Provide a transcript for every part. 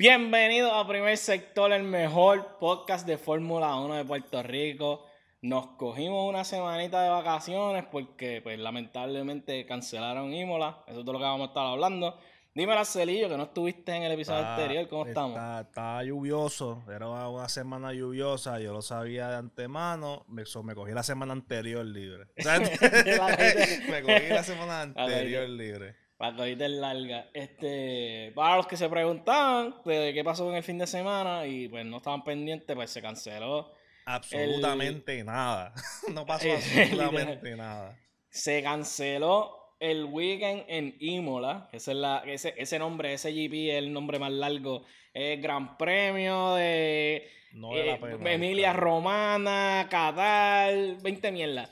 Bienvenidos a Primer Sector, el mejor podcast de Fórmula 1 de Puerto Rico. Nos cogimos una semanita de vacaciones porque, pues, lamentablemente cancelaron Imola. Eso es de lo que vamos a estar hablando. Dime, Celillo, que no estuviste en el episodio anterior. ¿Cómo estamos? Está, lluvioso. Era una semana lluviosa. Yo lo sabía de antemano. Me, me cogí la semana anterior libre. me cogí la semana anterior libre. Para cogiste larga. Este, para los que se preguntaban de qué pasó en el fin de semana y pues no estaban pendientes, pues se canceló. Absolutamente nada. no pasó absolutamente nada. Se canceló el weekend en Imola, ese, es la, ese, ese nombre, ese GP es el nombre más largo, es Gran Premio de, eh, Emilia Romana, Qatar, 20 mierdas.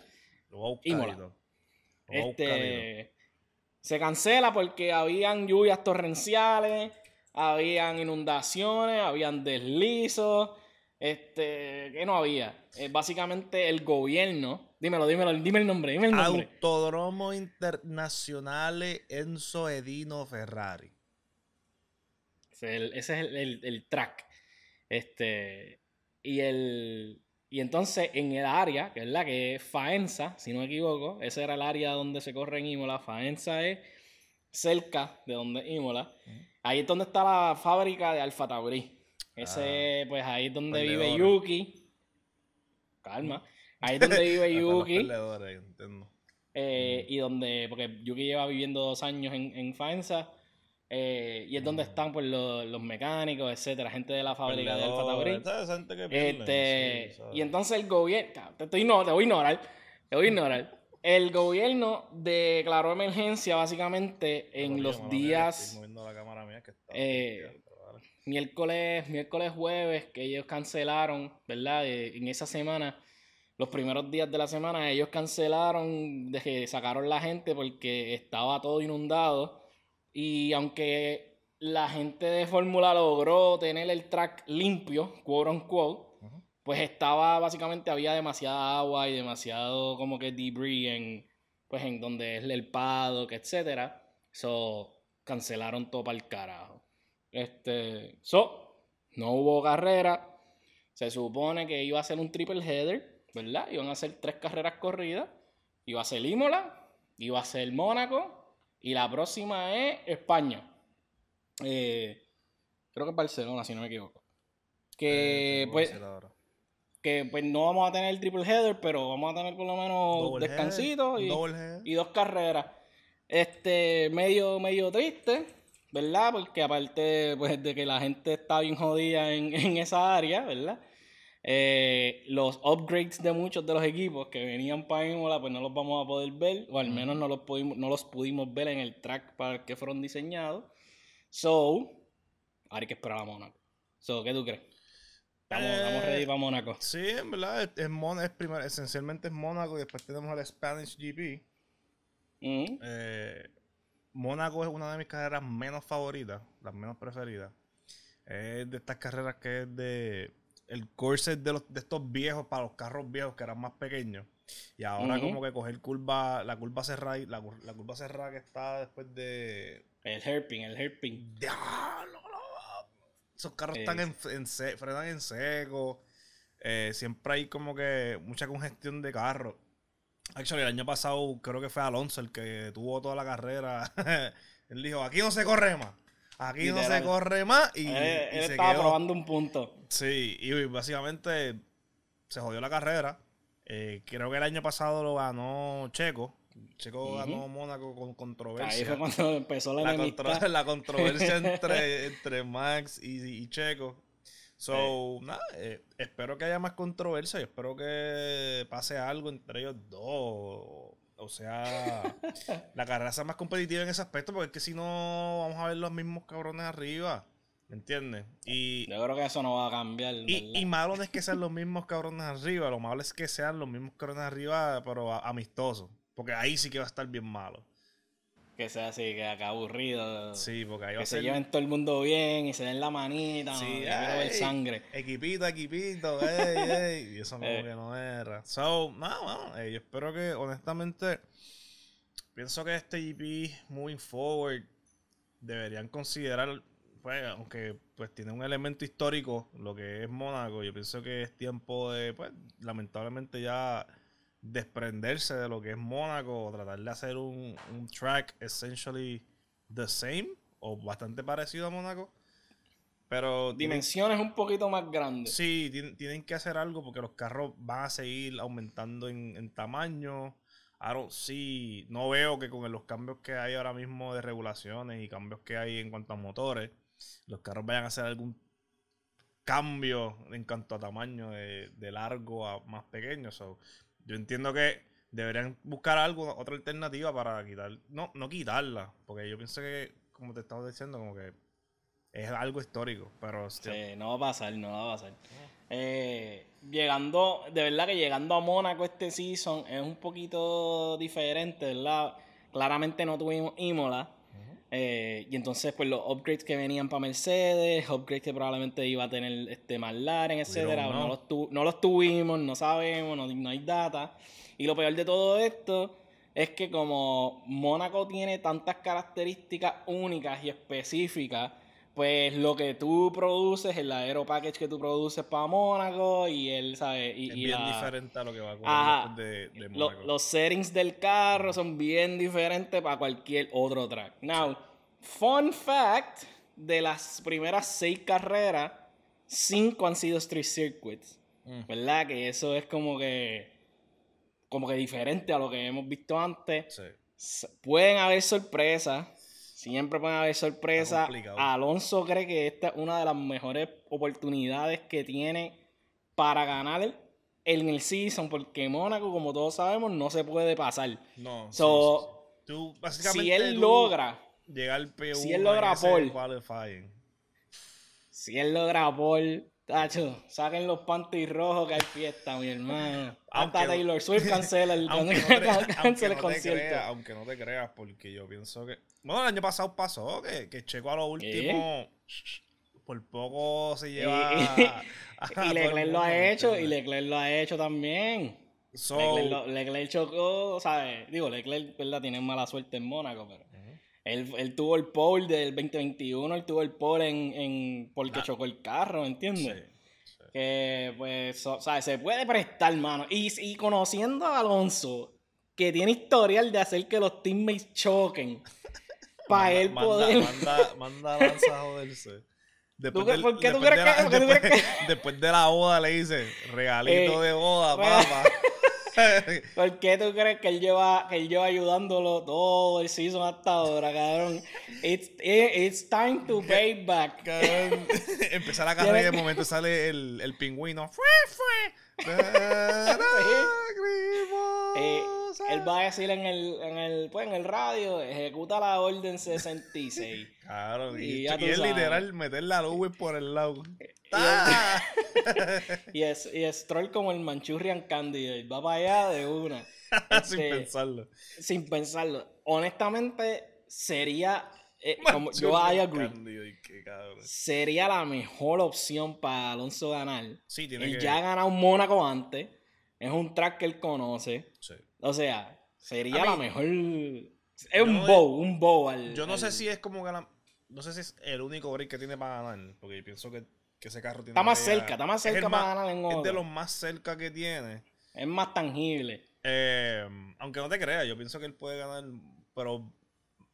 Imola. Este, se cancela porque habían lluvias torrenciales, habían inundaciones, habían deslizos, este, ¿qué no había? Eh, básicamente el gobierno Dímelo, dímelo, dime el nombre, dime el nombre. Autodromo Internazionale Enzo Edino Ferrari. Ese es el, track. Este. Y el. Y entonces en el área, que es la que es Faenza, si no me equivoco, ese era el área donde se corre en Imola. Faenza es cerca de donde Imola. Ahí es donde está la fábrica de Alfa Tauri. Ese, ah. pues ahí es donde vive Yuki. Calma. Ahí es donde vive Yuki. Eh, y donde, porque Yuki lleva viviendo dos años en, en Faenza. Eh, y es donde están pues, los, mecánicos, etcétera, gente de la fábrica de Alfa Tauri. Este, y entonces el gobierno, te, no, te voy a ignorar, te voy a ignorar. El gobierno declaró emergencia básicamente en los días eh, miércoles, miércoles, jueves, que ellos cancelaron, ¿verdad? en esa semana los primeros días de la semana ellos cancelaron, de que sacaron la gente porque estaba todo inundado. Y aunque la gente de Fórmula logró tener el track limpio, quote unquote, pues estaba básicamente había demasiada agua y demasiado como que debris en pues en donde es el paddock, etcétera. So cancelaron todo para el carajo. Este, so no hubo carrera. Se supone que iba a ser un triple header ¿verdad? Iban a ser tres carreras corridas. Iba a ser Imola, iba a ser Mónaco y la próxima es España. Eh, creo que es Barcelona, si no me equivoco. Que eh, pues que pues no vamos a tener el triple header, pero vamos a tener por lo menos descansito y, y, dos carreras. Este, medio, medio triste, ¿verdad? Porque aparte pues, de que la gente está bien jodida en, en esa área, ¿verdad? Eh, los upgrades de muchos de los equipos que venían para Imola, pues no los vamos a poder ver, o al menos no los pudimos, no los pudimos ver en el track para el que fueron diseñados. So, ahora hay que esperar a Mónaco. So, ¿qué tú crees? Estamos, eh, ready para Mónaco. Sí, en verdad, es, es, esencialmente es Mónaco y después tenemos el Spanish GP. Mm. Eh, Mónaco es una de mis carreras menos favoritas, las menos preferidas. Es de estas carreras que es de el corset de, los, de estos viejos para los carros viejos que eran más pequeños. Y ahora como que coger curva, la curva cerrada, la, la curva cerrada que está después de... El herping, el herping. Esos carros están en, en frenan en seco. Eh, siempre hay como que mucha congestión de carros. Actually, el año pasado creo que fue Alonso el que tuvo toda la carrera. Él dijo, aquí no se corre más. Aquí no se corre más y, él, estaba probando un punto. Sí, y básicamente se jodió la carrera. Eh, creo que el año pasado lo ganó Checo. Checo ganó Mónaco con controversia. Ahí fue cuando empezó la, la, la controversia entre, entre Max y, Checo. So, nada, eh, espero que haya más controversia y espero que pase algo entre ellos dos o sea, la carrera sea más competitiva en ese aspecto, porque es que si no, vamos a ver los mismos cabrones arriba. ¿Me entiendes? Y, Yo creo que eso no va a cambiar. Y, malo no es que sean los mismos cabrones arriba, lo malo es que sean los mismos cabrones arriba, pero amistosos. Porque ahí sí que va a estar bien malo que sea así, que acá aburrido. Sí, porque ahí va a ser... se lleven todo el mundo bien y se den la manita. Sí, ver sangre. Equipito, equipito, ey, ey. Y eso como eh. que no era. So, no, bueno, yo espero que, honestamente, pienso que este GP moving forward deberían considerar pues, aunque pues tiene un elemento histórico, lo que es Mónaco, yo pienso que es tiempo de, pues, lamentablemente ya desprenderse de lo que es Mónaco, o tratar de hacer un, un track essentially the same, o bastante parecido a Mónaco. Pero dimensiones un poquito más grandes. Sí, tienen, que hacer algo porque los carros van a seguir aumentando en, en tamaño. Ahora sí, no veo que con los cambios que hay ahora mismo de regulaciones y cambios que hay en cuanto a motores, los carros vayan a hacer algún cambio en cuanto a tamaño de, largo a más pequeño. Yo entiendo que deberían buscar algo, otra alternativa para quitar, no, no quitarla, porque yo pienso que, como te estaba diciendo, como que es algo histórico, pero... Sí, no va a pasar, no va a pasar. Eh, llegando, de verdad que llegando a Mónaco este season es un poquito diferente, ¿verdad? Claramente no tuvimos Imola. Eh, y entonces, pues los upgrades que venían para Mercedes, upgrades que probablemente iba a tener este McLaren, etcétera, no los, no los tuvimos, no sabemos, no, no hay data. Y lo peor de todo esto es que como Mónaco tiene tantas características únicas y específicas, pues lo que tú produces, el aero package que tú produces para Mónaco y él, ¿sabes? Y, es bien diferente a lo que va a de, de Mónaco. los settings del carro son bien diferentes para cualquier otro track. Now, fun fact, de las primeras seis carreras, cinco han sido street circuits. Mm. ¿Verdad? Que eso es como que como que diferente a lo que hemos visto antes. Sí. Pueden haber sorpresas, Siempre pueden haber sorpresas. Alonso cree que esta es una de las mejores oportunidades que tiene para ganar el, en el season, porque Mónaco, como todos sabemos, no se puede pasar. No. si él logra llegar al P1 si él logra por si él logra por Tacho, saquen los panties rojos que hay fiesta, mi hermano. Hasta Taylor Swift cancela el, aunque no concierto. aunque no te creas, porque yo pienso que. Bueno, el año pasado pasó que, que Checo a lo último. Por poco se lleva. Y, Leclerc lo ha hecho, y Leclerc lo ha hecho también. Leclerc, chocó, ¿sabes? Digo, Leclerc, ¿verdad? Tiene mala suerte en Mónaco, pero. Él, tuvo el pole del 2021, él tuvo el pole en, en porque chocó el carro, ¿entiendes? Que pues, o sea, se puede prestar, mano. Y, y conociendo a Alonso, que tiene historial de hacer que los teammates choquen, para él poder. Manda, manda a Lanza a joderse. Después ¿Por qué tú crees que, después, de la boda le dice regalito eh, de boda, papá. ¿Por qué tú crees que él lleva, que él lleva ayudándolo todo el season hasta ahora, cabrón? It's, it's time to pay back. Cabrón. Empezar la carrera y de momento sale el, el pingüino. ¡Fue, fue! eh, él va a decir en el, en el, pues, en el radio, ejecuta la orden 66. Claro, y, y, es literal meter la luz por el lado. ¡Ah! y, es, y Stroll como el Manchurian Candidate, va para allá de una. sin este, pensarlo. Sin pensarlo. Honestamente, sería. Eh, como, yo I agree. Sería la mejor opción para Alonso ganar. Sí, tiene él ya ha ganado un Mónaco antes. Es un track que él conoce. O sea, sería la mejor. Es un bow, un bow al, Yo no sé si es como ganar. No sé si es el único break que tiene para ganar. Porque pienso que que ese carro tiene. Está más cerca, está más cerca para ganar en Es de los más cerca que tiene. Es más tangible. Eh, aunque no te creas, yo pienso que él puede ganar, pero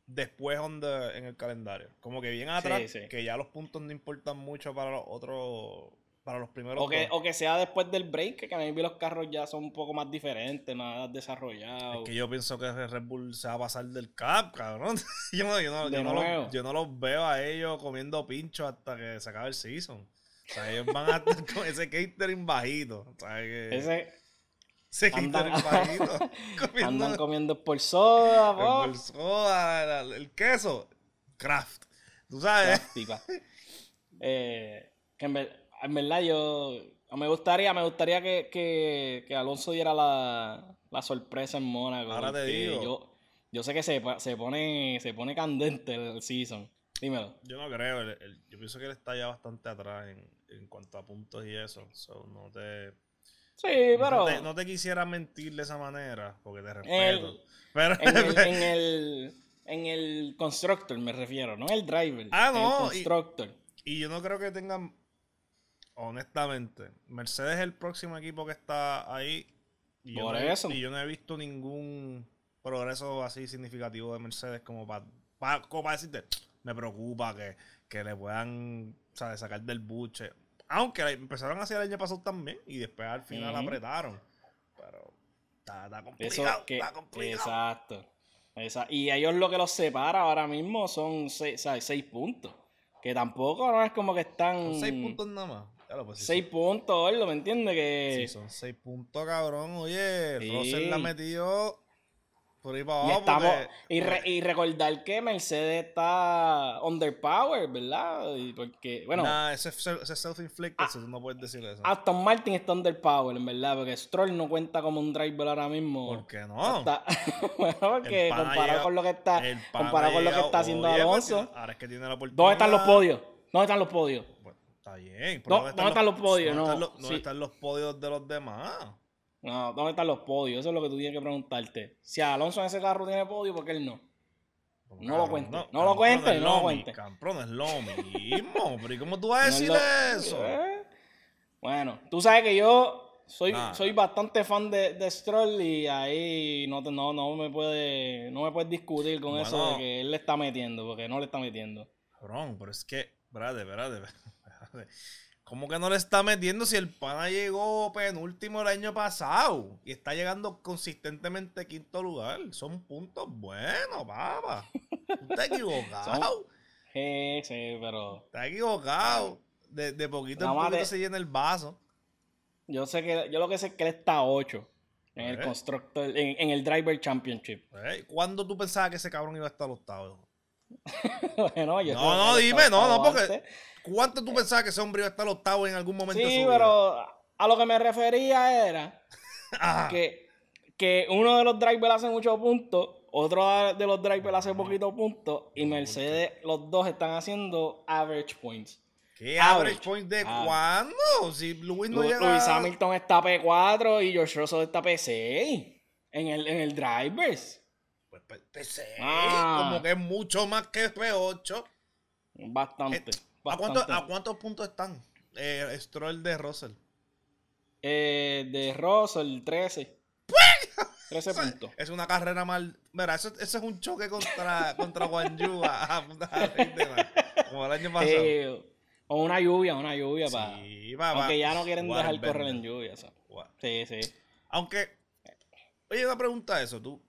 después en el calendario. Como que bien atrás, que ya los puntos no importan mucho para los otros. Para los primeros. O que, o que sea después del break, que a mí los carros ya son un poco más diferentes, más desarrollados. Es que yo pienso que Red Bull se va a pasar del cap, cabrón. yo, no, yo, no, yo, no los, yo no los veo a ellos comiendo pincho hasta que se acabe el season. O sea, ellos van a estar con ese catering bajito. O sea, que ese, ese catering bajito. Comiendo, andan comiendo por soda, Por soda, el, queso, craft. ¿Tú sabes? eh, que en, verdad yo... Me gustaría, me gustaría que, que, que Alonso diera la, la, sorpresa en Mónaco. Ahora te digo. Yo, yo sé que se, se, pone, se pone candente el season. Dímelo. Yo no creo. yo pienso que él está ya bastante atrás en, en cuanto a puntos y eso. no te. Sí, pero. No te, quisiera mentir de esa manera, porque te respeto. pero... En, el, en el constructor, me refiero, no el driver. Ah, no. El constructor. Y, yo no creo que tengan. Honestamente, Mercedes es el próximo equipo que está ahí. Y Por yo eso. y yo no he visto ningún progreso así significativo de Mercedes como para como decirte, me preocupa que, que le puedan sacar del buche. Aunque empezaron así el año pasado también y después al final apretaron. Pero está, complicado, está complicado. Exacto. Y ellos lo que los separa ahora mismo son seis, seis puntos. Que tampoco no es como que están. Son seis puntos nada más. Pues, seis puntos, ¿lo ¿me entiendes? Que... Sí, son seis puntos, cabrón. Oye. Russell la metió por ahí para y, y, recordar que Mercedes está underpowered, ¿verdad? Y porque, bueno. Nah, ese, es self-inflicted, ah, no puedes decir eso. Aston Martin está underpowered, en verdad, porque Stroll no cuenta como un driver ahora mismo. ¿Por qué no? bueno, porque comparado con lo que está, comparado con lo que está haciendo Alonso. Ahora es que tiene la oportunidad. ¿Dónde están los podios? ¿Dónde están los podios? Bueno, está bien. ¿Dónde, están, los, podios? ¿Dónde, no, están, los, están los podios de los demás? No, ¿dónde están los podios? Eso es lo que tú tienes que preguntarte. Si Alonso en ese carro tiene podio, ¿por qué él no? No lo cuente. No, lo cuente, no lo cuente. Camprón es lo mismo. Pero ¿y cómo tú vas a decir eso? ¿Eh? Bueno, tú sabes que yo soy, soy bastante fan de, de, Stroll y ahí no, no, no me puede no me puedes discutir con eso de que él le está metiendo, porque no le está metiendo. Cabrón, pero es que, espérate, espérate, espérate. ¿Cómo que no le está metiendo si el pana llegó penúltimo el año pasado y está llegando consistentemente quinto lugar? Son puntos buenos, papá. Está equivocado. Sí, sí, pero. Está equivocado. De, de poquito en poquito se llena el vaso. Yo sé que, yo lo que sé es que él está a 8 en el constructor, en, el Driver Championship. ¿Cuándo tú pensabas que ese cabrón iba a estar octavo? bueno, yo no, no, dime, no, no, porque. ¿Cuánto tú pensabas que ese hombre iba a estar octavo en algún momento sí, de su vida? pero a lo que me refería era que, que uno de los drivers hace muchos puntos, otro de los drivers hace poquitos puntos, y Mercedes, los dos están haciendo average points. ¿Qué average, points de ah. cuándo? Si Luis no llega... Luis Hamilton está P4 y George Russell está P6 en el, en el drivers. P6, ah. como que es mucho más que P8. Bastante. ¿A, cuántos puntos están eh, Stroll de Russell? Eh, de Russell, 13. 13 puntos. Es una carrera mal. Mira, eso, eso es un choque contra, contra Yu como el año pasado. o una lluvia, una lluvia. Sí, para, Aunque ya no quieren dejar correr en lluvia. Sí, sí. Aunque. Oye, una pregunta eso, tú.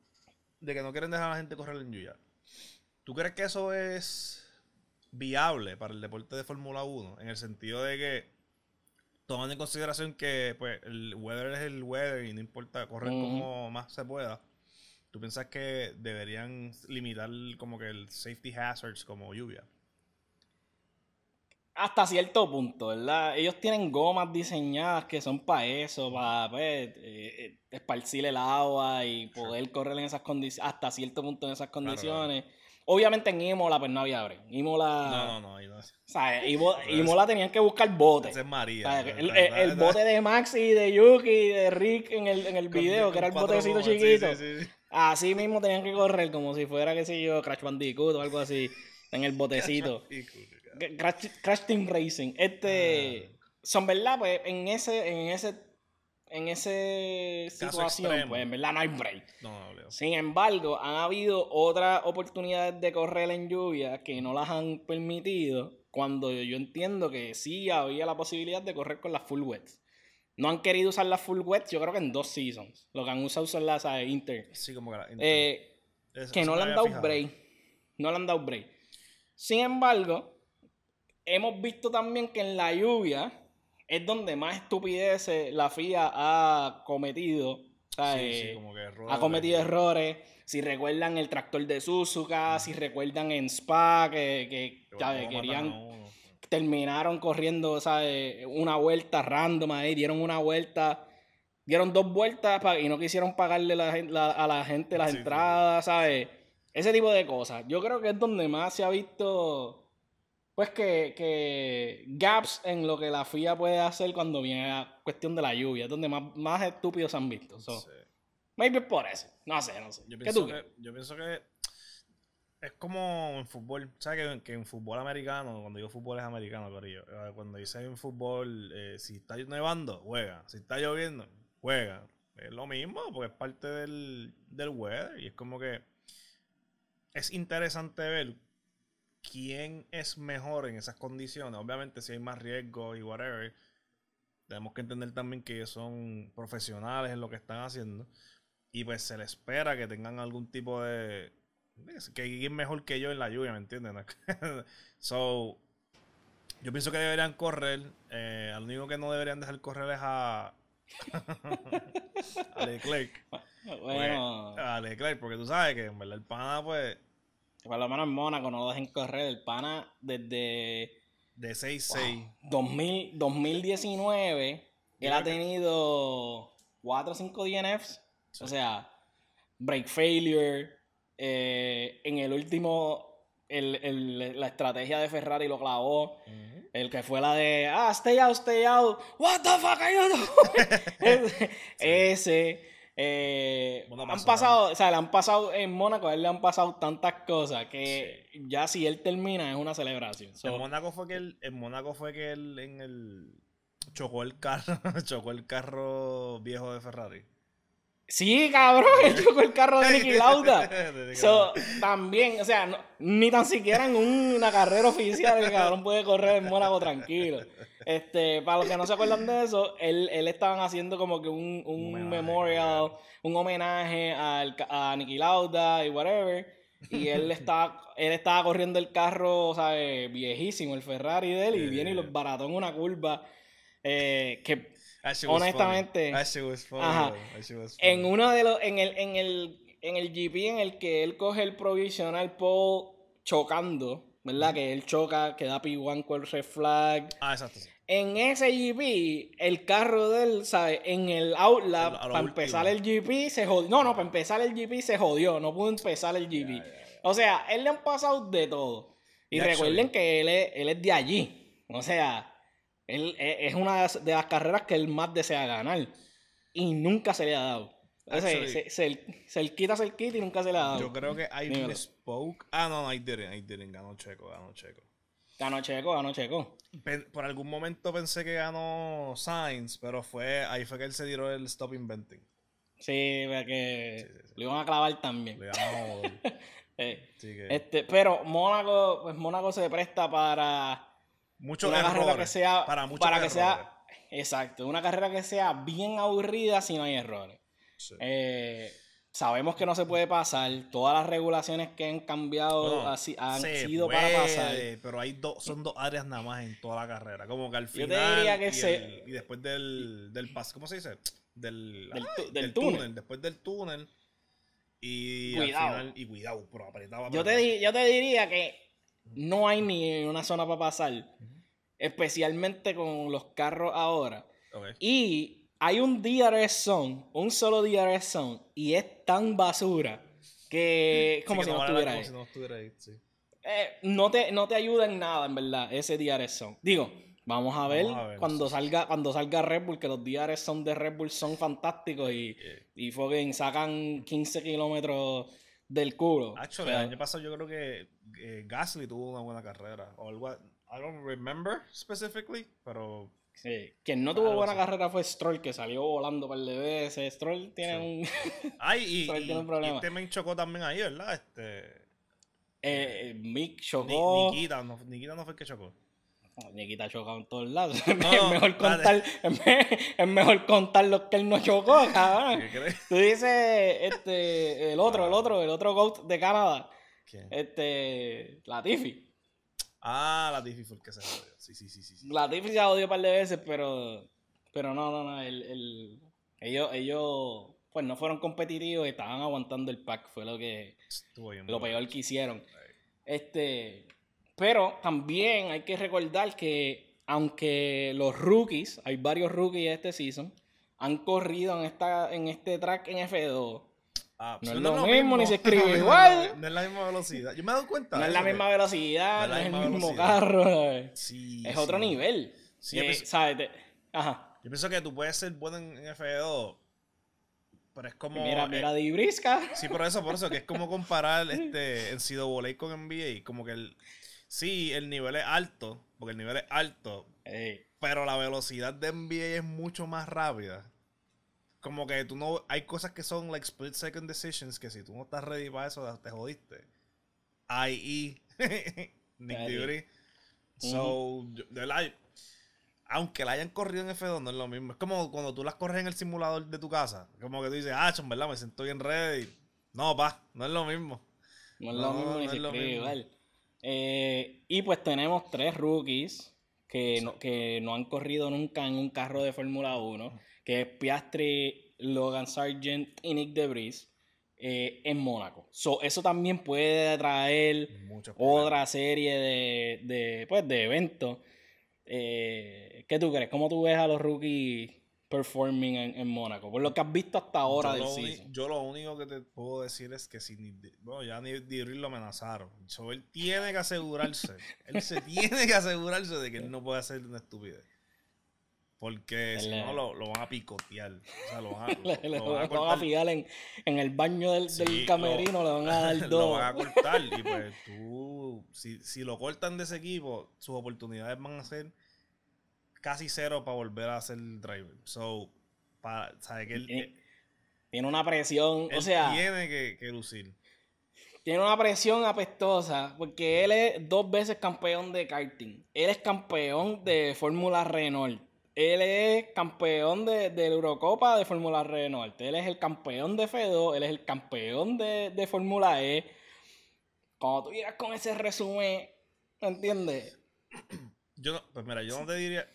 De que no quieren dejar a la gente correr en lluvia. ¿Tú crees que eso es viable para el deporte de Fórmula 1, en el sentido de que, tomando en consideración que pues, el weather es el weather y no importa correr como más se pueda, ¿tú piensas que deberían limitar como que el safety hazards como lluvia? Hasta cierto punto, ¿verdad? Ellos tienen gomas diseñadas que son para eso, para pues, eh, eh, esparcir el agua y poder correr en esas condiciones, hasta cierto punto en esas condiciones. Obviamente en Imola pues no había break. Imola... No, no, no. no. ¿sabes? Imola, tenían que buscar bote. Ese es María. El, bote de Max y de Yuki de Rick en el, en el video, que era el botecito chiquito. Así mismo tenían que correr como si fuera, qué sé yo, Crash Bandicoot o algo así. En el botecito. Crash, Team Racing. Este... Ah. Son verdad, pues en ese, en ese en esa situación, pues en verdad no hay break. Sin embargo, han habido otras oportunidades de correr en lluvia que no las han permitido cuando yo entiendo que sí había la posibilidad de correr con las full wets. No han querido usar las full wets, yo creo que en dos seasons. Lo que han usado son las de Inter. Sí, como que la eh, que no le han dado break. No le han dado break. Sin embargo, hemos visto también que en la lluvia es donde más estupideces la FIA ha cometido. Eh, ha cometido errores. Si recuerdan el tractor de Suzuka, si recuerdan en Spa, que, querían. Terminaron corriendo una vuelta random ahí, dieron una vuelta, dieron dos vueltas y no quisieron pagarle a la gente las entradas, ¿sabes? Ese tipo de cosas. Yo creo que es donde más se ha visto pues que, que, gaps en lo que la FIA puede hacer cuando viene a cuestión de la lluvia, es donde más, más estúpidos han visto. So, Maybe por eso. No sé, no sé. Yo pienso, que, yo pienso que es como en fútbol. ¿Sabes que, en fútbol americano, cuando digo fútbol es americano, Corillo? Eh, cuando dice en fútbol, eh, si está nevando, juega. Si está lloviendo, juega. Es lo mismo, porque es parte del, del weather. Y es como que es interesante ver quién es mejor en esas condiciones. Obviamente, si hay más riesgo y whatever, tenemos que entender también que ellos son profesionales en lo que están haciendo. Y pues se les espera que tengan algún tipo de. que alguien mejor que yo en la lluvia, ¿me entienden? so, yo pienso que deberían correr. Eh, al único que no deberían dejar correr es a. a Leclerc. Bueno. a Leclerc, porque tú sabes que en verdad el pana, pues. Por lo menos en Mónaco no lo dejen correr. El pana desde. De 6-6. 2019, él ha tenido 4 o 5 DNFs. O sea, break failure. Eh, en el último, el, la estrategia de Ferrari lo clavó. El que fue la de, ah, stay out, stay out. What the fuck are you doing? Ese. Eh, han pasado, o sea, le han pasado en Mónaco, a él le han pasado tantas cosas que ya si él termina es una celebración. en Mónaco fue que él, en Mónaco fue que él en el chocó el carro, chocó el carro viejo de Ferrari. Sí, cabrón, él chocó el carro de Nicky Lauda. también, o sea, ni tan siquiera en una carrera oficial el cabrón puede correr en Mónaco tranquilo. Este, para los que no se acuerdan de eso, él, él estaban haciendo como que un, un, memorial, un homenaje al, a Nicky Lauda y whatever. Y él estaba, él estaba corriendo el carro, ¿sabes? Viejísimo, el Ferrari de él, y viene y los barató en una curva. Eh, que honestamente. En uno de los. En el, en el. En el GP en el que él coge el provisional pole chocando, ¿verdad? Que él choca, que da P1 con el red flag. Ah, exacto. En ese GP, el carro de él, ¿sabes? En el outlap, para empezar el GP, se jodió. No, no, para empezar el GP se jodió. No pudo empezar el GP. O sea, él le han pasado de todo. Y recuerden que él es, él es de allí. O sea, él, e, es una de las carreras que él más desea ganar. Y nunca se le ha dado. se, se, se, quita, se quita y nunca se le ha dado. Yo creo que I spoke. Ah, no, I didn't, I didn't. Ganó Checo, ganó Checo. Ganó Checo, ganó Checo. Por algún momento pensé que ganó Sainz, pero fue ahí fue que él se tiró el stop inventing. Sí, que lo iban a clavar también. Le eh, este, pero Mónaco, pues Mónaco se presta para mucho una carrera que sea para, para que sea exacto una carrera que sea bien aburrida si no hay errores. Eh, sabemos que no se puede pasar todas las regulaciones que han cambiado así, han sido para pasar. pero hay dos son dos áreas nada más en toda la carrera como que al final Yo te diría que y, se... y después del, del paso cómo se dice del, del, túnel. después del túnel y cuidado. al final y cuidado pero apretaba yo te, yo te diría que no hay ni una zona para pasar especialmente con los carros ahora. Y hay un DRS zone, un solo DRS zone, y es tan basura que como si, no estuviera ahí. Eh, no, te, no te ayuda en nada, en verdad, ese DRS zone. Digo, vamos a ver, cuando, salga, cuando salga Red Bull, que los DRS zone de Red Bull son fantásticos y, y sacan 15 kilómetros del culo. Actually, el año pasado yo creo que eh, Gasly tuvo una buena carrera. O algo, I don't remember specifically, pero. Sí. Quien no tuvo buena carrera fue Stroll, que salió volando para el DBS. Stroll tiene un. Ay, y, tiene un problema. y este chocó también ahí, ¿verdad? Este. Eh, eh Mick chocó. Nikita, no, Nikita no fue el que chocó. Nikita ha chocado en todos lados. es, mejor contar, es, mejor contar lo que él no chocó, cabrón. Tú dices este, el otro, el otro, el otro GOAT de Canadá. ¿Quién? Este. Latifi. Ah, Latifi fue el que se jodió. Sí, sí, sí, sí. Latifi se jodió un par de veces, pero. Pero no, no, no. El, el, ellos, ellos, pues no fueron competitivos y estaban aguantando el pack. Fue lo que. lo peor que hicieron. Este. Pero también hay que recordar que, aunque los rookies, hay varios rookies este season, han corrido en, esta, en este track en F2 Ah, no, es lo, mismo, ni se escribe igual. No es la misma velocidad. Yo me he dado cuenta. No es la misma velocidad, no es, el mismo carro. es otro nivel. Sí, eh, ¿sabes? Ajá. Yo pienso que tú puedes ser bueno en F2 Pero es como. Mira, eh, mira de Ibrisca. Sí, por eso, por eso, que es como comparar este en CWA con NBA. Como que el. Sí, el nivel es alto, porque el nivel es alto. Pero la velocidad de NBA es mucho más rápida. Como que tú no. Hay cosas que son like split second decisions que si tú no estás ready para eso, te jodiste. I.E. Nick Fury. So, de la, aunque la hayan corrido en F2, no es lo mismo. Es como cuando tú las corres en el simulador de tu casa. Como que tú dices, ah, en verdad me siento bien ready. No, pa, no es lo mismo. No es lo mismo ni se escribe igual. Eh, y pues tenemos tres rookies que, no, que no han corrido nunca en un carro de Fórmula 1, que es Piastri, Logan Sargent y Nick Debris. Eh, en Mónaco. eso también puede traer otra serie de, de, pues, de eventos. Eh, ¿Qué tú crees? ¿Cómo tú ves a los rookies performing en, Mónaco? Por lo que has visto hasta ahora yo del lo, Yo lo único que te puedo decir es que si bueno, ya ni Dibril lo amenazaron. él tiene que asegurarse. él se tiene que asegurarse de que él no puede hacer una estupidez. Porque si no lo, van a picotear. O sea, lo van a, lo, van a, fijar en, el baño del, camerino, le van a dar dos. lo van a cortar. Y pues tú, si, si lo cortan de ese equipo, sus oportunidades van a ser casi cero para volver a ser driver. So, para, ¿sabe que él, tiene, tiene una presión, o sea. Tiene que, que lucir. Tiene una presión apestosa porque él es dos veces campeón de karting. Él es campeón de Fórmula Renault él es campeón de, la Eurocopa de Fórmula Renault. Él es el campeón de FEDO. Él es el campeón de, Fórmula E. Cuando tú llegas con ese resumen, ¿me entiendes? Yo no, pues mira, yo no te diría.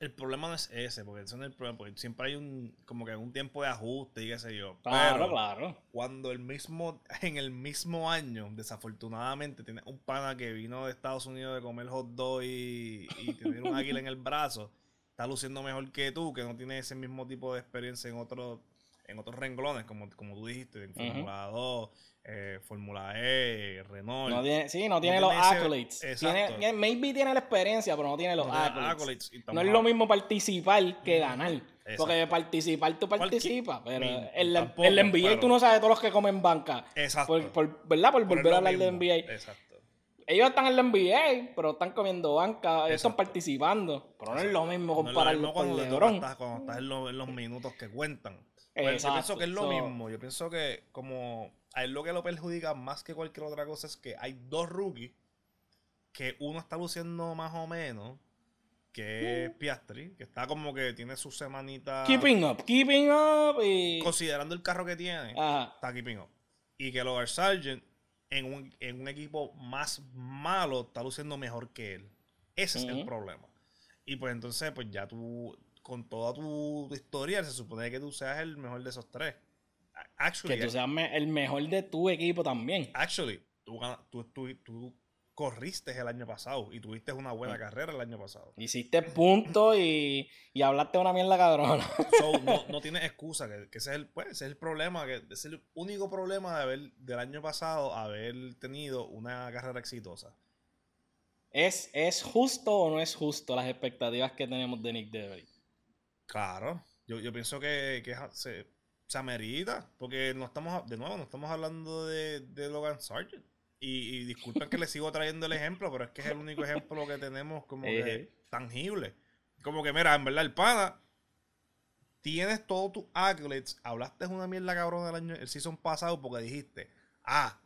El problema no es ese, porque eso no es el problema, porque siempre hay un, como que un tiempo de ajuste y qué sé yo. Claro, claro. Cuando el mismo, en el mismo año, desafortunadamente, tiene un pana que vino de Estados Unidos de comer hot dog y, y tener un águila en el brazo, está luciendo mejor que tú, que no tiene ese mismo tipo de experiencia en otros en otros renglones, como, como tú dijiste, en Fórmula 2, eh, Fórmula E, Renault. No tiene, sí, no tiene los accolades. Tiene, maybe tiene la experiencia, pero no tiene los accolades. no es lo mismo participar que ganar. Porque participar tú participas, pero en la, NBA tú no sabes todos los que comen banca. Exacto. Por, ¿Verdad? Por, volver a hablar de NBA. Exacto. Ellos están en la NBA, pero están comiendo banca, ellos están participando. Pero no es lo mismo compararlo no con LeBron. Estás, cuando estás en los, minutos que cuentan. Yo pienso que es lo mismo. Yo pienso que como a él lo que lo perjudica más que cualquier otra cosa es que hay dos rookies que uno está luciendo más o menos, que es mm. Piastri, que está como que tiene su semanita. Keeping up, keeping up. Y... Considerando el carro que tiene, está keeping up. Y que Logan Sargent en un, en un, equipo más malo está luciendo mejor que él. Ese es el problema. Y pues entonces, pues ya tú, con toda tu, historia, se supone que tú seas el mejor de esos tres. que tú seas el mejor de tu equipo también. Actually, tú, tú, tú, corriste el año pasado y tuviste una buena carrera el año pasado. Hiciste punto y, y hablaste una mierda cabrona. no, no tienes excusa, que, ese, es el, pues, ese es el problema, que es el único problema de haber, del año pasado haber tenido una carrera exitosa. ¿Es, ¿Es justo o no es justo las expectativas que tenemos de Nick Debris? Claro, yo, yo pienso que, que se, se, amerita, porque no estamos, de nuevo, no estamos hablando de, de Logan Sargent. Y, disculpen que le sigo trayendo el ejemplo, pero es que es el único ejemplo que tenemos como que tangible. Como que, mira, en verdad, el pana, tienes todos tus accolades, hablaste una mierda cabrón del año, el season pasado porque dijiste, ah,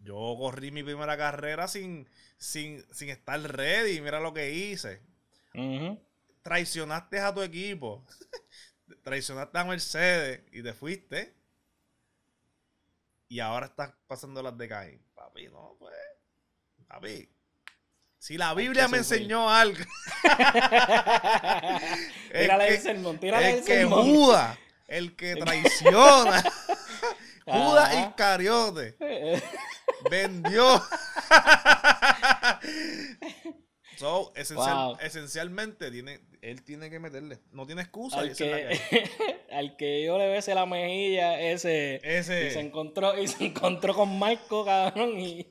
yo corrí mi primera carrera sin, sin, sin estar ready, mira lo que hice traicionaste a tu equipo, traicionaste a Mercedes y te fuiste. Y ahora estás pasando las de Caín. Papi, no, pues. Papi. Si la Biblia me enseñó algo. tírale el sermón, tírale el que Judas, el que traiciona. Judas Iscariote. vendió. So, esencialmente, tiene, él tiene que meterle. No tiene excusa. Al, que, al que yo le bese la mejilla, ese, ese. Y se encontró, y se encontró con Marco, cabrón, y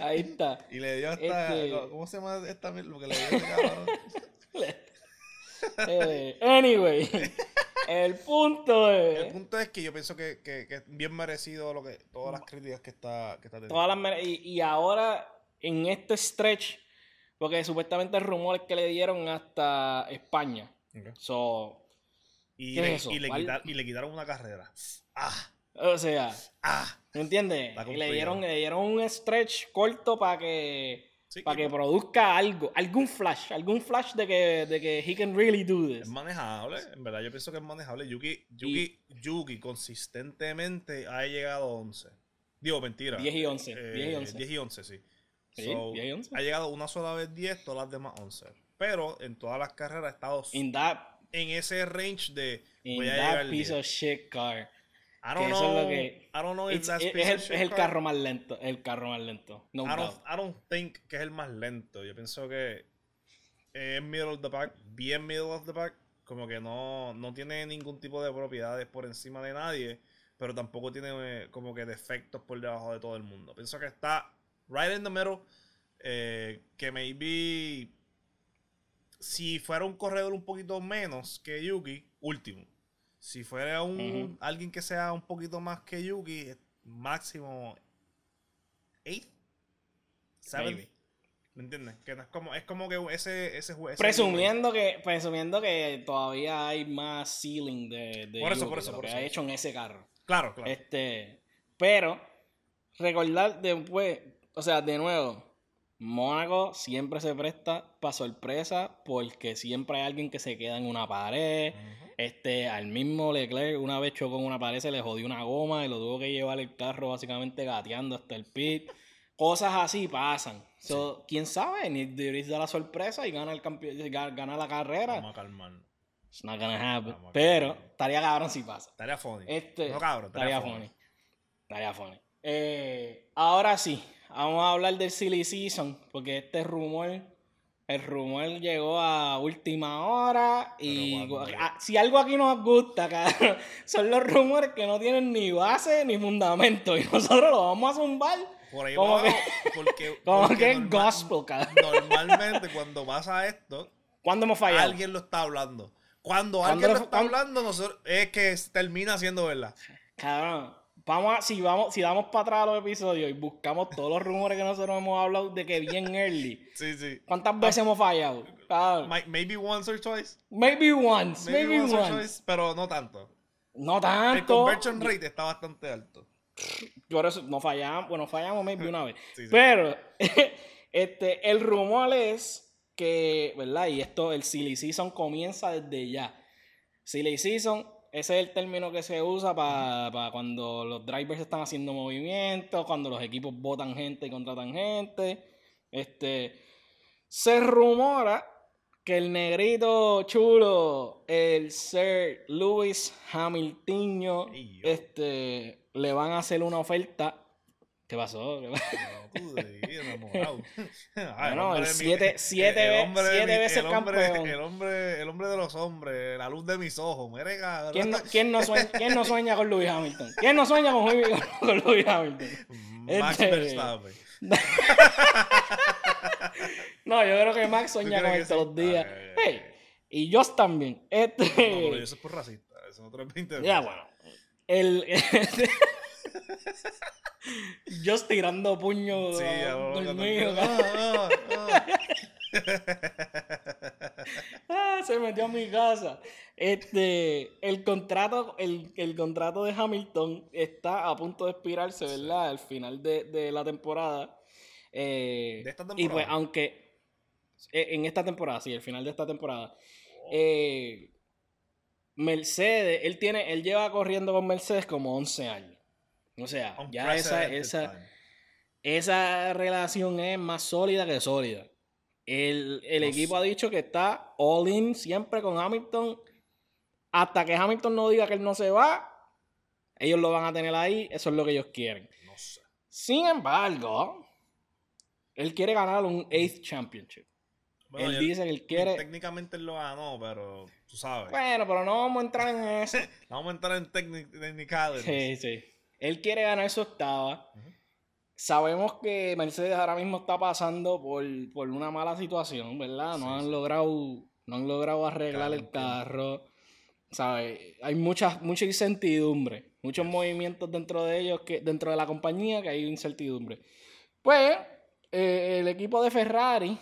ahí está. Y le dio hasta. Este ¿Cómo se llama esta lo que le dio cabrón? eh, anyway. el punto es. El punto es que yo pienso que, que, es bien merecido lo que, todas las críticas que está, que está teniendo. Todas las, y, y ahora, en este stretch, porque supuestamente el rumor es que le dieron hasta España. So, y, le, y, le quitaron una carrera. Ah. O sea, ah. ¿me entiendes? Le dieron, le dieron un stretch corto para que para que produzca algo, algún flash, algún flash de que, de que he can really do this. Es manejable, en verdad yo pienso que es manejable. Yuki, Yuki, Yuki consistentemente ha llegado a 11. Digo, mentira. 10 y 11. 10 y 11. 10 y 11, sí. Ha llegado una sola vez 10, todas las demás 11. Pero en todas las carreras ha estado en ese range de voy a that piece of shit car. I don't know. Es, que, I don't know if that's es, el, es el carro más lento. El carro más lento. No I, don't, I don't think que es el más lento. Yo pienso que es middle of the pack, bien middle of the pack. Como que no, no tiene ningún tipo de propiedades por encima de nadie. Pero tampoco tiene eh, como que defectos por debajo de todo el mundo. Pienso que está right in the middle. Eh, que maybe si fuera un corredor un poquito menos que Yuki, último. Si fuera un alguien que sea un poquito más que Yuki, máximo 8, 7. ¿Me entiendes? Que no es como, es como que ese, ese, ese presumiendo que Presumiendo que todavía hay más ceiling de, de por eso, por eso, por que eso. ha hecho en ese carro. Claro, claro. Este, pero recordar después, o sea, de nuevo, Mónaco siempre se presta para sorpresa porque siempre hay alguien que se queda en una pared. Este, al mismo Leclerc una vez chocó con una pared, se le jodió una goma y lo tuvo que llevar el carro básicamente gateando hasta el pit. Cosas así pasan. So, ¿Quién sabe? Ni da la sorpresa y gana el campeón, gana la carrera. Vamos a calmar. It's not gonna happen. Pero estaría cabrón si pasa. Estaría funny. Este, no cabrón, estaría, funny. Estaría funny. Eh, ahora sí, vamos a hablar del silly season, porque este rumor el rumor llegó a última hora y ah, si algo aquí nos gusta, son los rumores que no tienen ni base ni fundamento y nosotros lo vamos a zumbar. Por ahí como que, porque, como que es gospel, Normalmente cuando pasa esto, cuando hemos fallado? Alguien lo está hablando. Cuando alguien lo está hablando, nosotros, es que termina siendo verdad. Cabrón, Vamos a, si vamos, si damos para atrás los episodios y buscamos todos los rumores que nosotros hemos hablado de que bien early. Sí, sí. ¿Cuántas veces hemos fallado? Maybe once or twice. Maybe once, maybe, once. Or twice, pero no tanto. No tanto. El conversion rate está bastante alto. Por eso no fallamos, bueno, fallamos maybe una vez. Pero este, el rumor es que, ¿verdad? Y esto, el silly season comienza desde ya. Silly season ese es el término que se usa para cuando los drivers están haciendo movimientos, cuando los equipos votan gente y contratan gente. Este, se rumora que el negrito chulo, el Sir Lewis Hamilton, este, le van a hacer una oferta ¿Qué pasó? ¿Qué pasó? bueno, el siete, siete, el siete veces el hombre, campeón. El hombre, el hombre de los hombres, la luz de mis ojos. Mire, ¿Quién no, quién, no sueña, ¿Quién no sueña con Lewis Hamilton? ¿Quién no sueña con, con Lewis Hamilton? Max este... Verstappen. no, yo creo que Max sueña con él todos los días. hey, y yo también. Este... No, pero eso es por racista. Eso no 20 Ya, bueno. El... Yo tirando puños sí, ah, ah, ah. se metió a mi casa. Este, el contrato, el, contrato de Hamilton está a punto de expirarse, ¿verdad? Al final de, la temporada. Eh, de esta temporada. Y pues, aunque eh, en esta temporada, sí, el final de esta temporada. Eh, Mercedes, él tiene, él lleva corriendo con Mercedes como 11 años. O sea, ya esa, esa, esa relación es más sólida que sólida. El, equipo ha dicho que está all in siempre con Hamilton. Hasta que Hamilton no diga que él no se va, ellos lo van a tener ahí. Eso es lo que ellos quieren. Sin embargo, él quiere ganar un eighth championship. él dice que él quiere. Técnicamente él lo ganó, pero tú sabes. Bueno, pero no vamos a entrar en eso. vamos a entrar en técnicas. Sí, sí. Él quiere ganar su octava. Sabemos que Mercedes ahora mismo está pasando por, una mala situación, ¿verdad? No han logrado, no han logrado arreglar el carro. ¿sabes? Hay mucha, mucha incertidumbre, muchos movimientos dentro de ellos, que, dentro de la compañía, que hay incertidumbre. Pues, eh, el equipo de Ferrari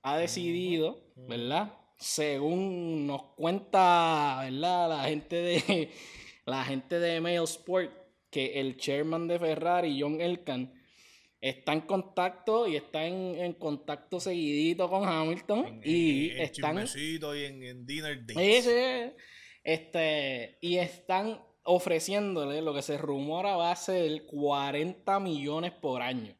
ha decidido, ¿verdad? Según nos cuenta, ¿verdad? La gente de la gente de Mail Sport, que el chairman de Ferrari, John Elkan, está en contacto y está en, contacto seguidito con Hamilton y están y en, dinner este y están ofreciéndole lo que se rumora va a ser 40 millones por año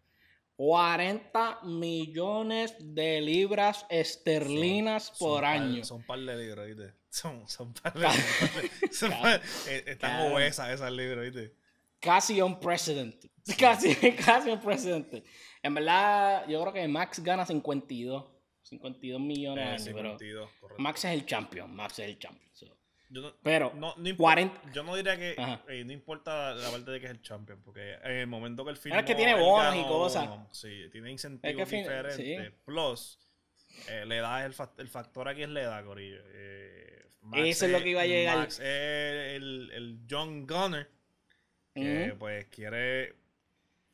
40 millones de libras esterlinas por año. son par de libras, ¿viste? Son, son par de libras. Eh, están obesas esas libras, ¿viste? Casi un presidente. Casi, casi un presidente. En verdad, yo creo que Max gana 52. 52 millones eh, pero Max es el champion. Max es el champion. pero no, no 40... yo no diría que eh, no importa la parte de que es el champion, porque en el momento que el film. Es que tiene bonos y cosas. Sí, tiene incentivos diferentes. Plus, eh, le da el, el, factor aquí es la edad, Corillo. Eso es lo que iba a llegar. Max es el, el John Gunner, que pues quiere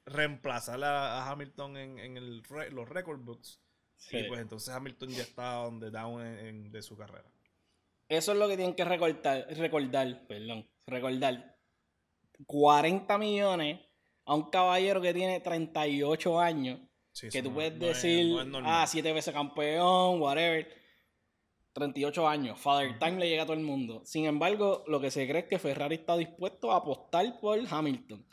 reemplazar a, Hamilton en, en el, los record books. Y pues entonces Hamilton ya está donde down en, de su carrera. Eso es lo que tienen que recordar, recordar, perdón, recordar. 40 millones a un caballero que tiene 38 años. que tú puedes decir, ah, siete veces campeón, whatever. 38 años. Father Time le llega a todo el mundo. Sin embargo, lo que se cree es que Ferrari está dispuesto a apostar por Hamilton.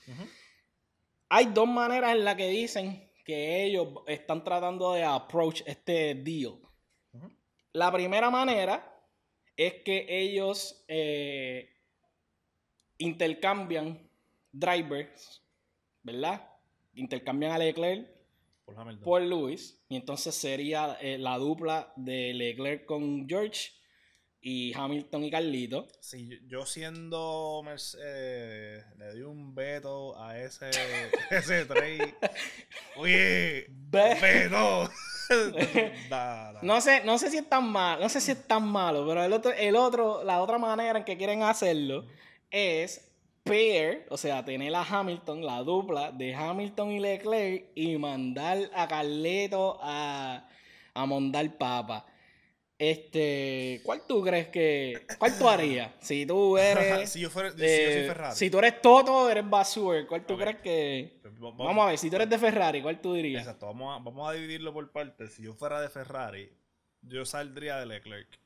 Hay dos maneras en las que dicen que ellos están tratando de approach este deal. La primera manera es que ellos eh, intercambian drivers, ¿verdad? Intercambian a Leclerc por, por Lewis. Y entonces sería eh, la dupla de Leclerc con George y Hamilton y Carlito. Sí, yo siendo Mercedes, le di un veto a ese, ese trade. Oye, veto. No sé, no sé si es tan malo, no sé si es tan malo, pero el otro, el otro, la otra manera en que quieren hacerlo es pair, o sea, tener a Hamilton, la dupla de Hamilton y Leclerc, y mandar a Carleto a, a mondar papa. Este, ¿cuál tú crees que. ¿Cuál tú harías? Si tú eres. si yo fuera. si, yo soy eh, Ferrari. si tú eres Toto, eres Basur. ¿Cuál tú crees que.? Pues, vamos, a ver, si tú eres de Ferrari, ¿cuál tú dirías? Exacto, vamos a, vamos a dividirlo por partes. Si yo fuera de Ferrari, yo saldría de Leclerc.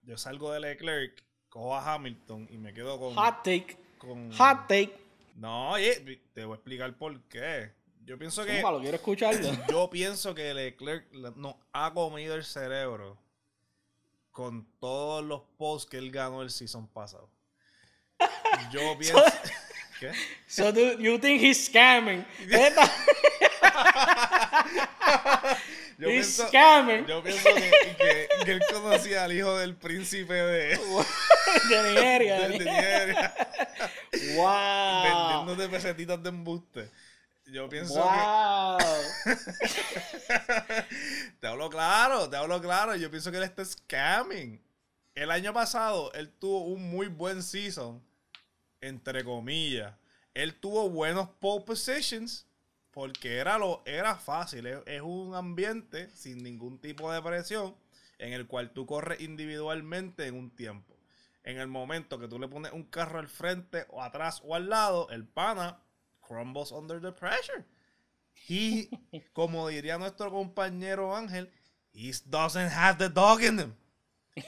Yo salgo de Leclerc, cojo a Hamilton y me quedo con. Hot take. Con... Hot take. No, oye, te voy a explicar por qué. Yo pienso que. quiero escucharlo. Yo pienso que Leclerc nos ha comido el cerebro con todos los posts que él ganó el season pasado. Yo pienso. ¿Qué? So do you think he's scamming? Yo pienso. Yo pienso que, que, él conocía al hijo del príncipe de, de Nigeria. De, de Nigeria. wow. Vendiéndote pesetitas de embuste. Yo pienso wow. que. te hablo claro, te hablo claro. Yo pienso que él está scamming. El año pasado él tuvo un muy buen season, entre comillas. Él tuvo buenos pole positions porque era, lo, era fácil. Es, un ambiente sin ningún tipo de presión en el cual tú corres individualmente en un tiempo. En el momento que tú le pones un carro al frente o atrás o al lado, el pana crumbles under the pressure. He, como diría nuestro compañero Ángel, he doesn't have the dog in him.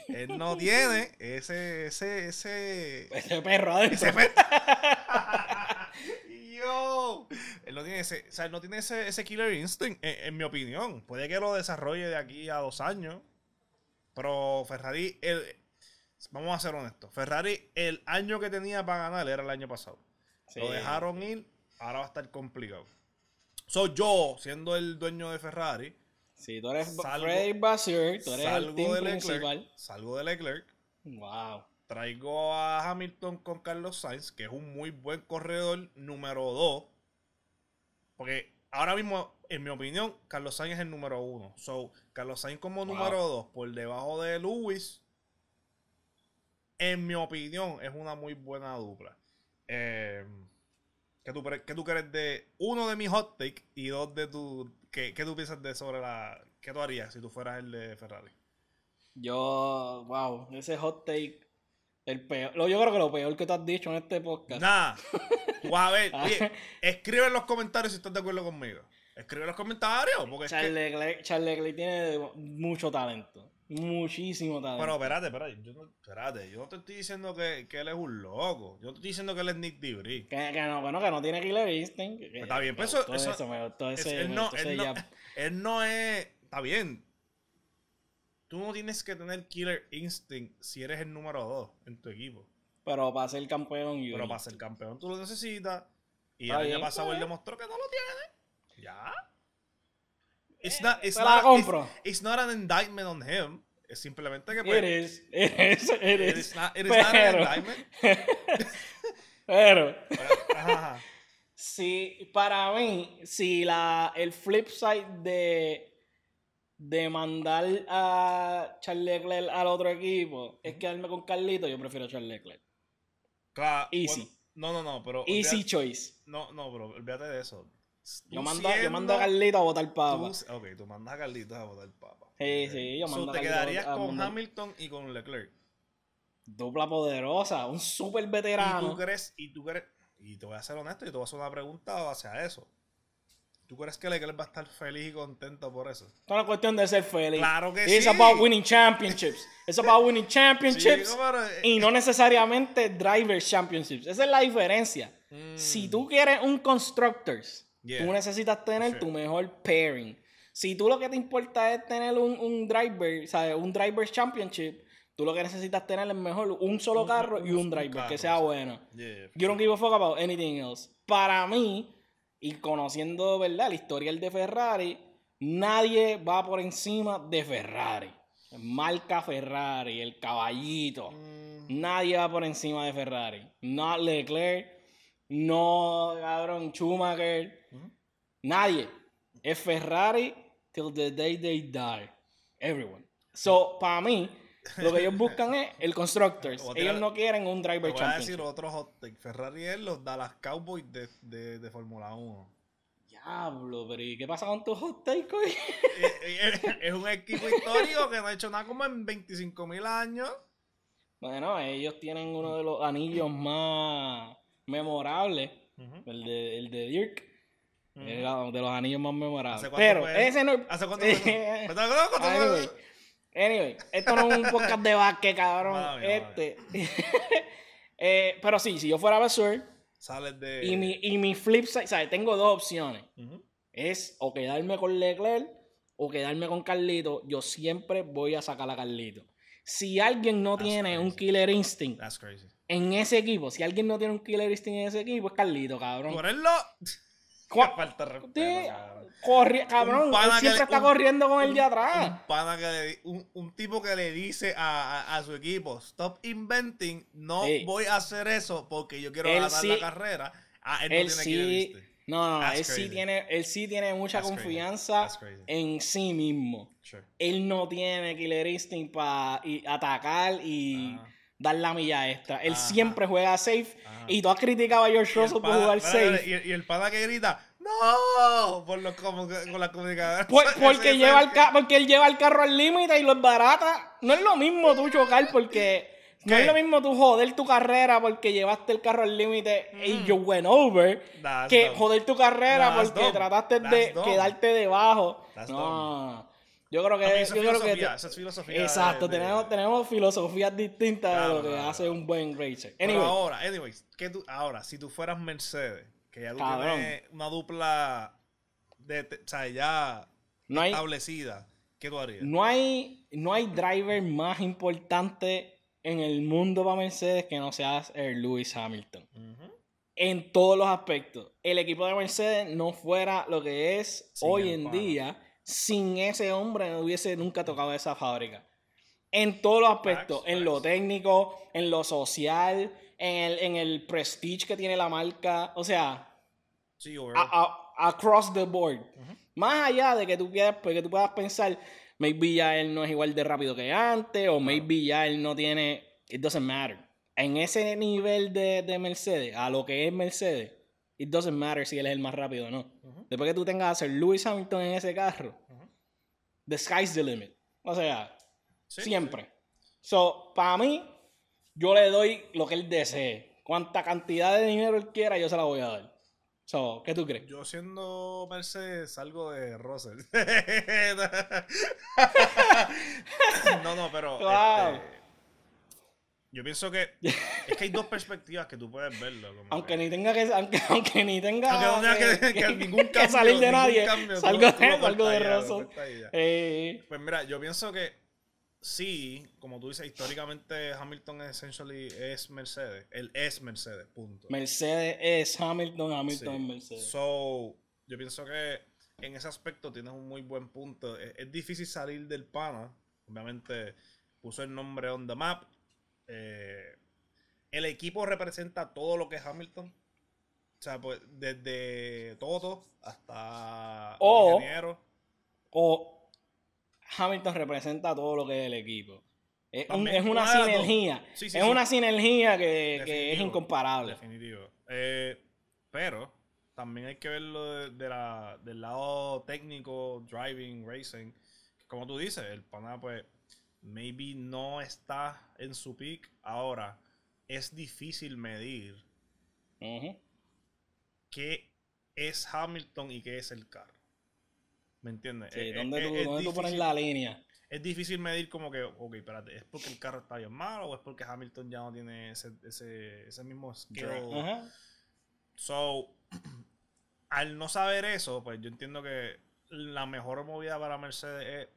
Él no tiene ese, ese, ese, ese perro Ese perro. Yo. Él no tiene ese, o sea, no tiene ese, ese killer instinct, en, mi opinión. Puede que lo desarrolle de aquí a dos años. Pero Ferrari, vamos a ser honestos. Ferrari, el año que tenía para ganar era el año pasado. Lo dejaron ir ahora va a estar complicado. Soy yo, siendo el dueño de Ferrari. Si tú eres Freddy Basir, tú eres el team de Leclerc, principal. Salgo de Leclerc. Wow. Traigo a Hamilton con Carlos Sainz, que es un muy buen corredor número 2. Porque ahora mismo, en mi opinión, Carlos Sainz es el número 1. So, Carlos Sainz como número 2, por debajo de Lewis. en mi opinión, es una muy buena dupla. Eh, ¿qué, tú, ¿Qué tú crees de uno de mis hot takes y dos de tu. ¿Qué, qué tú piensas de sobre la. ¿Qué tú harías si tú fueras el de Ferrari? Yo, wow, ese hot take, el peor. Yo creo que lo peor que tú has dicho en este podcast. Nada. a ver, escribe en los comentarios si estás de acuerdo conmigo. Escribe en los comentarios. Porque Charles, Leclerc, tiene mucho talento. Muchísimo talento. Pero espérate, espérate. Yo no, espérate, yo no te estoy diciendo que, que, él es un loco. Yo te estoy diciendo que él es Nick Debris. Que, que no, bueno, que no tiene Killer Instinct. está bien, pero eso, eso, eso, me ese, él, no, él, no, él no es. Está bien. Tú no tienes que tener Killer Instinct si eres el número 2 en tu equipo. Pero para ser campeón, Pero para ser campeón tú lo necesitas. Y el año pasado él demostró que no lo tiene. Ya. It's not, it's not, compro. It's, not an indictment on him. Es simplemente que. Pues, it is. It is. It is. It is not, it is not an indictment. pero. Si, para mí, si la, el flip side de de mandar a Charles Leclerc al otro equipo es quedarme con Carlito, yo prefiero a Charles Leclerc. Claro. Easy. no, no, no, pero. Easy choice. No, no, pero olvídate de eso. Yo mando, yo mando, a Carlito a votar papa. ok, tú mandas a Carlito a votar papa. Sí, sí, yo mando a Carlito. te quedarías con Hamilton y con Leclerc. Dupla poderosa, un super veterano. Y tú crees, y tú crees, y te voy a ser honesto y te voy a hacer una pregunta hacia eso. ¿Tú crees que Leclerc va a estar feliz y contento por eso? Es una cuestión de ser feliz. Claro que sí. It's about winning championships. It's about winning championships. Eh, y no necesariamente drivers championships. Esa es la diferencia. Mm. Si tú quieres un constructors, tú necesitas tener tu mejor pairing. Si tú lo que te importa es tener un, un driver, ¿sabes? Un drivers championship, tú lo que necesitas tener es mejor un solo carro y un driver que sea bueno. you don't give a fuck about anything else. Para mí y conociendo, ¿verdad? El historial de Ferrari, nadie va por encima de Ferrari. Marca Ferrari, el caballito. Mm. Nadie va por encima de Ferrari. No Leclerc, no, cabrón, Schumacher. Nadie. Es Ferrari till the day they die. Everyone. So, para mí, lo que ellos buscan es el Constructors. Ellos no quieren un Driver Championship. Voy a decir otro hot take. Ferrari es los Dallas Cowboys de, de, de Fórmula 1. Diablo, pero ¿y qué pasa con tu hot take hoy? Eh, eh, es un equipo histórico que no ha hecho nada como en 25 mil años. Bueno, ellos tienen uno de los anillos más memorables, el, de, el de Dirk. de los anillos más memorables. Pero ese no. ¿Hace cuánto? Anyway, esto no es un podcast de básquet, cabrón. este. eh, pero sí, si yo fuera basur, sales de. Y mi, y mi flip side, ¿sabes? Tengo dos opciones. Es o quedarme con Leclerc o quedarme con Carlito. Yo siempre voy a sacar a Carlito. Si alguien no tiene un killer instinct en ese equipo, si alguien no tiene un killer instinct en ese equipo, es Carlito, cabrón. Por lo falta respeto, cabrón. él siempre está corriendo con el de atrás. Un, pana que un, tipo que le dice a, a, su equipo: Stop inventing, no voy a hacer eso porque yo quiero ganar la carrera. Ah, él, no tiene sí, No, no, él sí, tiene, él sí tiene mucha confianza en sí mismo. Él no tiene killer instinct para atacar y dar la milla extra. Él siempre juega safe. Y tú has criticado a George Russell por jugar safe. Y, el pana que grita, ¡No! Por los, como, con la comunicadora. porque, lleva el porque él lleva el carro al límite y lo barata. No es lo mismo tú chocar porque. No es lo mismo tú joder tu carrera porque llevaste el carro al límite y mm. you went over que joder tu carrera porque trataste de quedarte debajo. no. Yo creo que. Yo creo que esa es filosofía. Exacto, tenemos, tenemos filosofías distintas de lo que hace un buen racer. Pero ahora, anyways, ¿qué tú, ahora, si tú fueras Mercedes, que ya tú tienes una dupla de, o sea, ya establecida, ¿qué tú harías? No hay, no hay driver más importante en el mundo para Mercedes que no sea el Lewis Hamilton. En todos los aspectos. El equipo de Mercedes no fuera lo que es hoy en día sin ese hombre no hubiese nunca tocado esa fábrica. En todos los aspectos, en lo técnico, en lo social, en el, en el prestige que tiene la marca, o sea, across the board. Más allá de que tú, quieras, que tú puedas pensar, maybe ya él no es igual de rápido que antes, o maybe ya él no tiene it doesn't matter. En ese nivel de, de Mercedes, a lo que es Mercedes, it doesn't matter si él es el más rápido o no. Después que tú tengas a ser Lewis Hamilton en ese carro, the sky's the limit. O sea, siempre. So, para mí, yo le doy lo que él desee. Cuanta cantidad de dinero él quiera, yo se la voy a dar. So, ¿Qué tú crees? Yo siendo Mercedes salgo de Russell. no, no, pero... Este, yo pienso que es que hay dos perspectivas que tú puedes verlo. aunque ni tenga que aunque, aunque ni tenga aunque no tenga que, ningún cambio, salir de nadie, salgo, de, Russell. Eh, pues mira, yo pienso que sí, como tú dices, históricamente Hamilton essentially es Mercedes. Él es Mercedes, punto. Mercedes es Hamilton, Hamilton es Mercedes. So, yo pienso que en ese aspecto tienes un muy buen punto. Es, difícil salir del pana. Obviamente puso el nombre on the map. Eh, el equipo representa todo lo que es Hamilton. O sea, pues desde todo hasta o, ingeniero. O Hamilton representa todo lo que es el equipo. Es, una sinergia. es una sinergia que, es incomparable. Definitivo. Eh, pero también hay que verlo del lado técnico, driving, racing. Como tú dices, el pana, pues, maybe no está en su peak. Ahora, es difícil medir qué es Hamilton y qué es el carro. ¿Me entiendes? Sí, ¿dónde, tú, pones la línea? Es difícil medir como que, ok, espérate, ¿es porque el carro está bien malo o es porque Hamilton ya no tiene ese, ese, ese mismo skill? So, al no saber eso, pues yo entiendo que la mejor movida para Mercedes es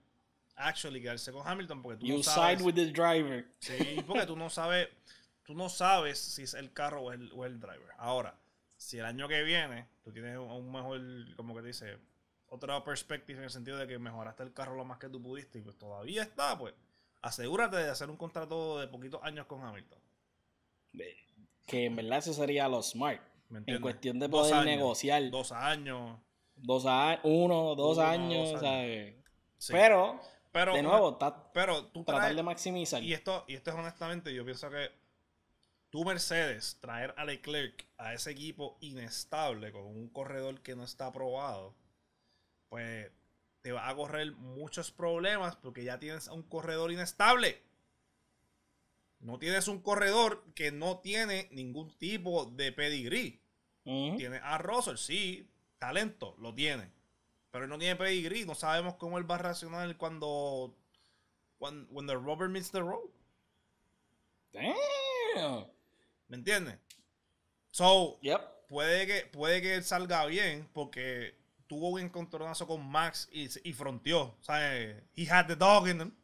actually quedarse con Hamilton porque tú no sabes. side with the driver. Sí, porque tú no sabes, tú no sabes si es el carro o el, o el driver. Ahora, si el año que viene tú tienes un mejor, como que dice, otra perspectiva en el sentido de que mejoraste el carro lo más que tú pudiste y pues todavía está, pues asegúrate de hacer un contrato de poquitos años con Hamilton. Que en verdad eso sería lo smart. En cuestión de poder negociar. Dos años. Dos años, uno, dos años, Pero, pero, de nuevo, pero tú tratar de maximizar. Y esto, y esto es honestamente, yo pienso que tú Mercedes, traer a Leclerc a ese equipo inestable con un corredor que no está aprobado pues te va a correr muchos problemas porque ya tienes un corredor inestable. No tienes un corredor que no tiene ningún tipo de pedigrí. Tiene a Russell, sí, talento, lo tiene. Pero no tiene pedigrí. No sabemos cómo él va a reaccionar cuando. When, the rubber meets the road. Damn. ¿Me entiendes? So, puede, que, puede que él salga bien porque tuvo un encontronazo con Max y, y fronteó. ¿sabes? He had the dog in them.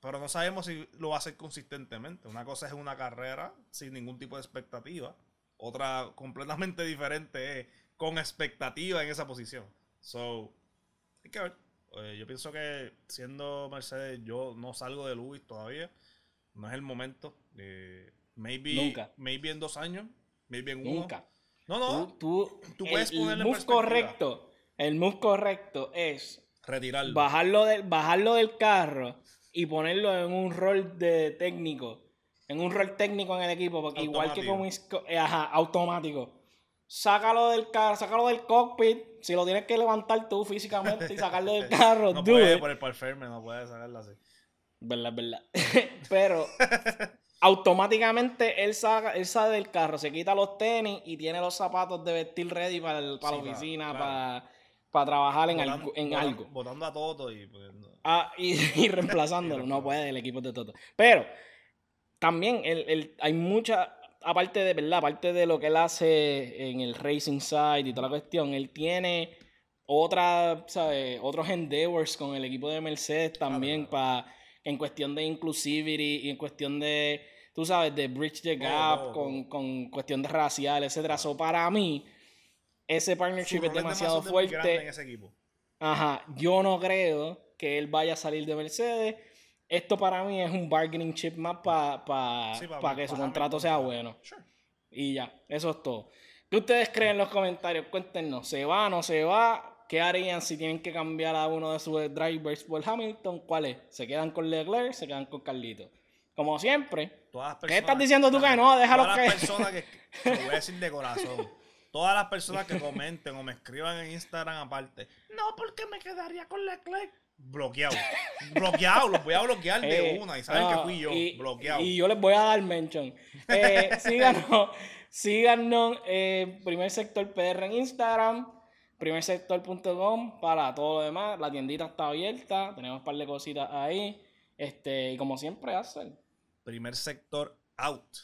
Pero no sabemos si lo va a hacer consistentemente. Una cosa es una carrera sin ningún tipo de expectativa. Otra completamente diferente es con expectativa en esa posición. So, hay que ver. Eh, yo pienso que siendo Mercedes, yo no salgo de Luis todavía. No es el momento. Eh, maybe, Nunca. maybe en dos años. Maybe en uno. Nunca. No, no. Tú, puedes el, move correcto. El move correcto es retirarlo. Bajarlo, de, bajarlo del carro y ponerlo en un rol de técnico. En un rol técnico en el equipo. Porque igual que como eh, ajá, automático. Sácalo del carro, sácalo del cockpit. Si lo tienes que levantar tú físicamente y sacarlo del carro, no puede por el palferme, no puede sacarlo así. Verdad, verdad. Pero automáticamente él, saca, él sale del carro, se quita los tenis y tiene los zapatos de vestir ready para, para la oficina, para, para trabajar en, algo, en algo. Botando a Toto y... Ah, y, reemplazándolo. no puede el equipo de Toto. Pero también el, hay mucha... Aparte de, ¿verdad? Aparte de lo que él hace en el racing side y toda la cuestión, él tiene otra, ¿sabes? otros endeavors con el equipo de Mercedes también para en cuestión de inclusivity y en cuestión de, tú sabes, de bridge the gap, con, con, cuestión de racial, etc. So, para mí, ese partnership es demasiado fuerte. En ese equipo. Ajá, yo no creo que él vaya a salir de Mercedes. Esto para mí es un bargaining chip más para pa, que su contrato sea bueno. Y ya, eso es todo. ¿Qué ustedes creen en los comentarios? Cuéntenos, ¿se va, no se va? ¿Qué harían si tienen que cambiar a uno de sus drivers por Hamilton? ¿Cuál es? ¿Se quedan con Leclerc? ¿Se quedan con Carlito? como siempre. ¿Qué estás diciendo tú que no? Déjalo todas que. Las personas que, lo voy a decir de corazón. Todas las personas que comenten o me escriban en Instagram aparte. No, porque me quedaría con click. Bloqueado. bloqueado, los voy a bloquear de eh, una. Y saben que fui yo. bloqueado. Y yo les voy a dar mention. Eh, síganos, síganos eh, Primer Sector PR en Instagram primersector.com para todo lo demás. La tiendita está abierta, tenemos un par de cositas ahí. Este, y como siempre hacen. Primer sector out.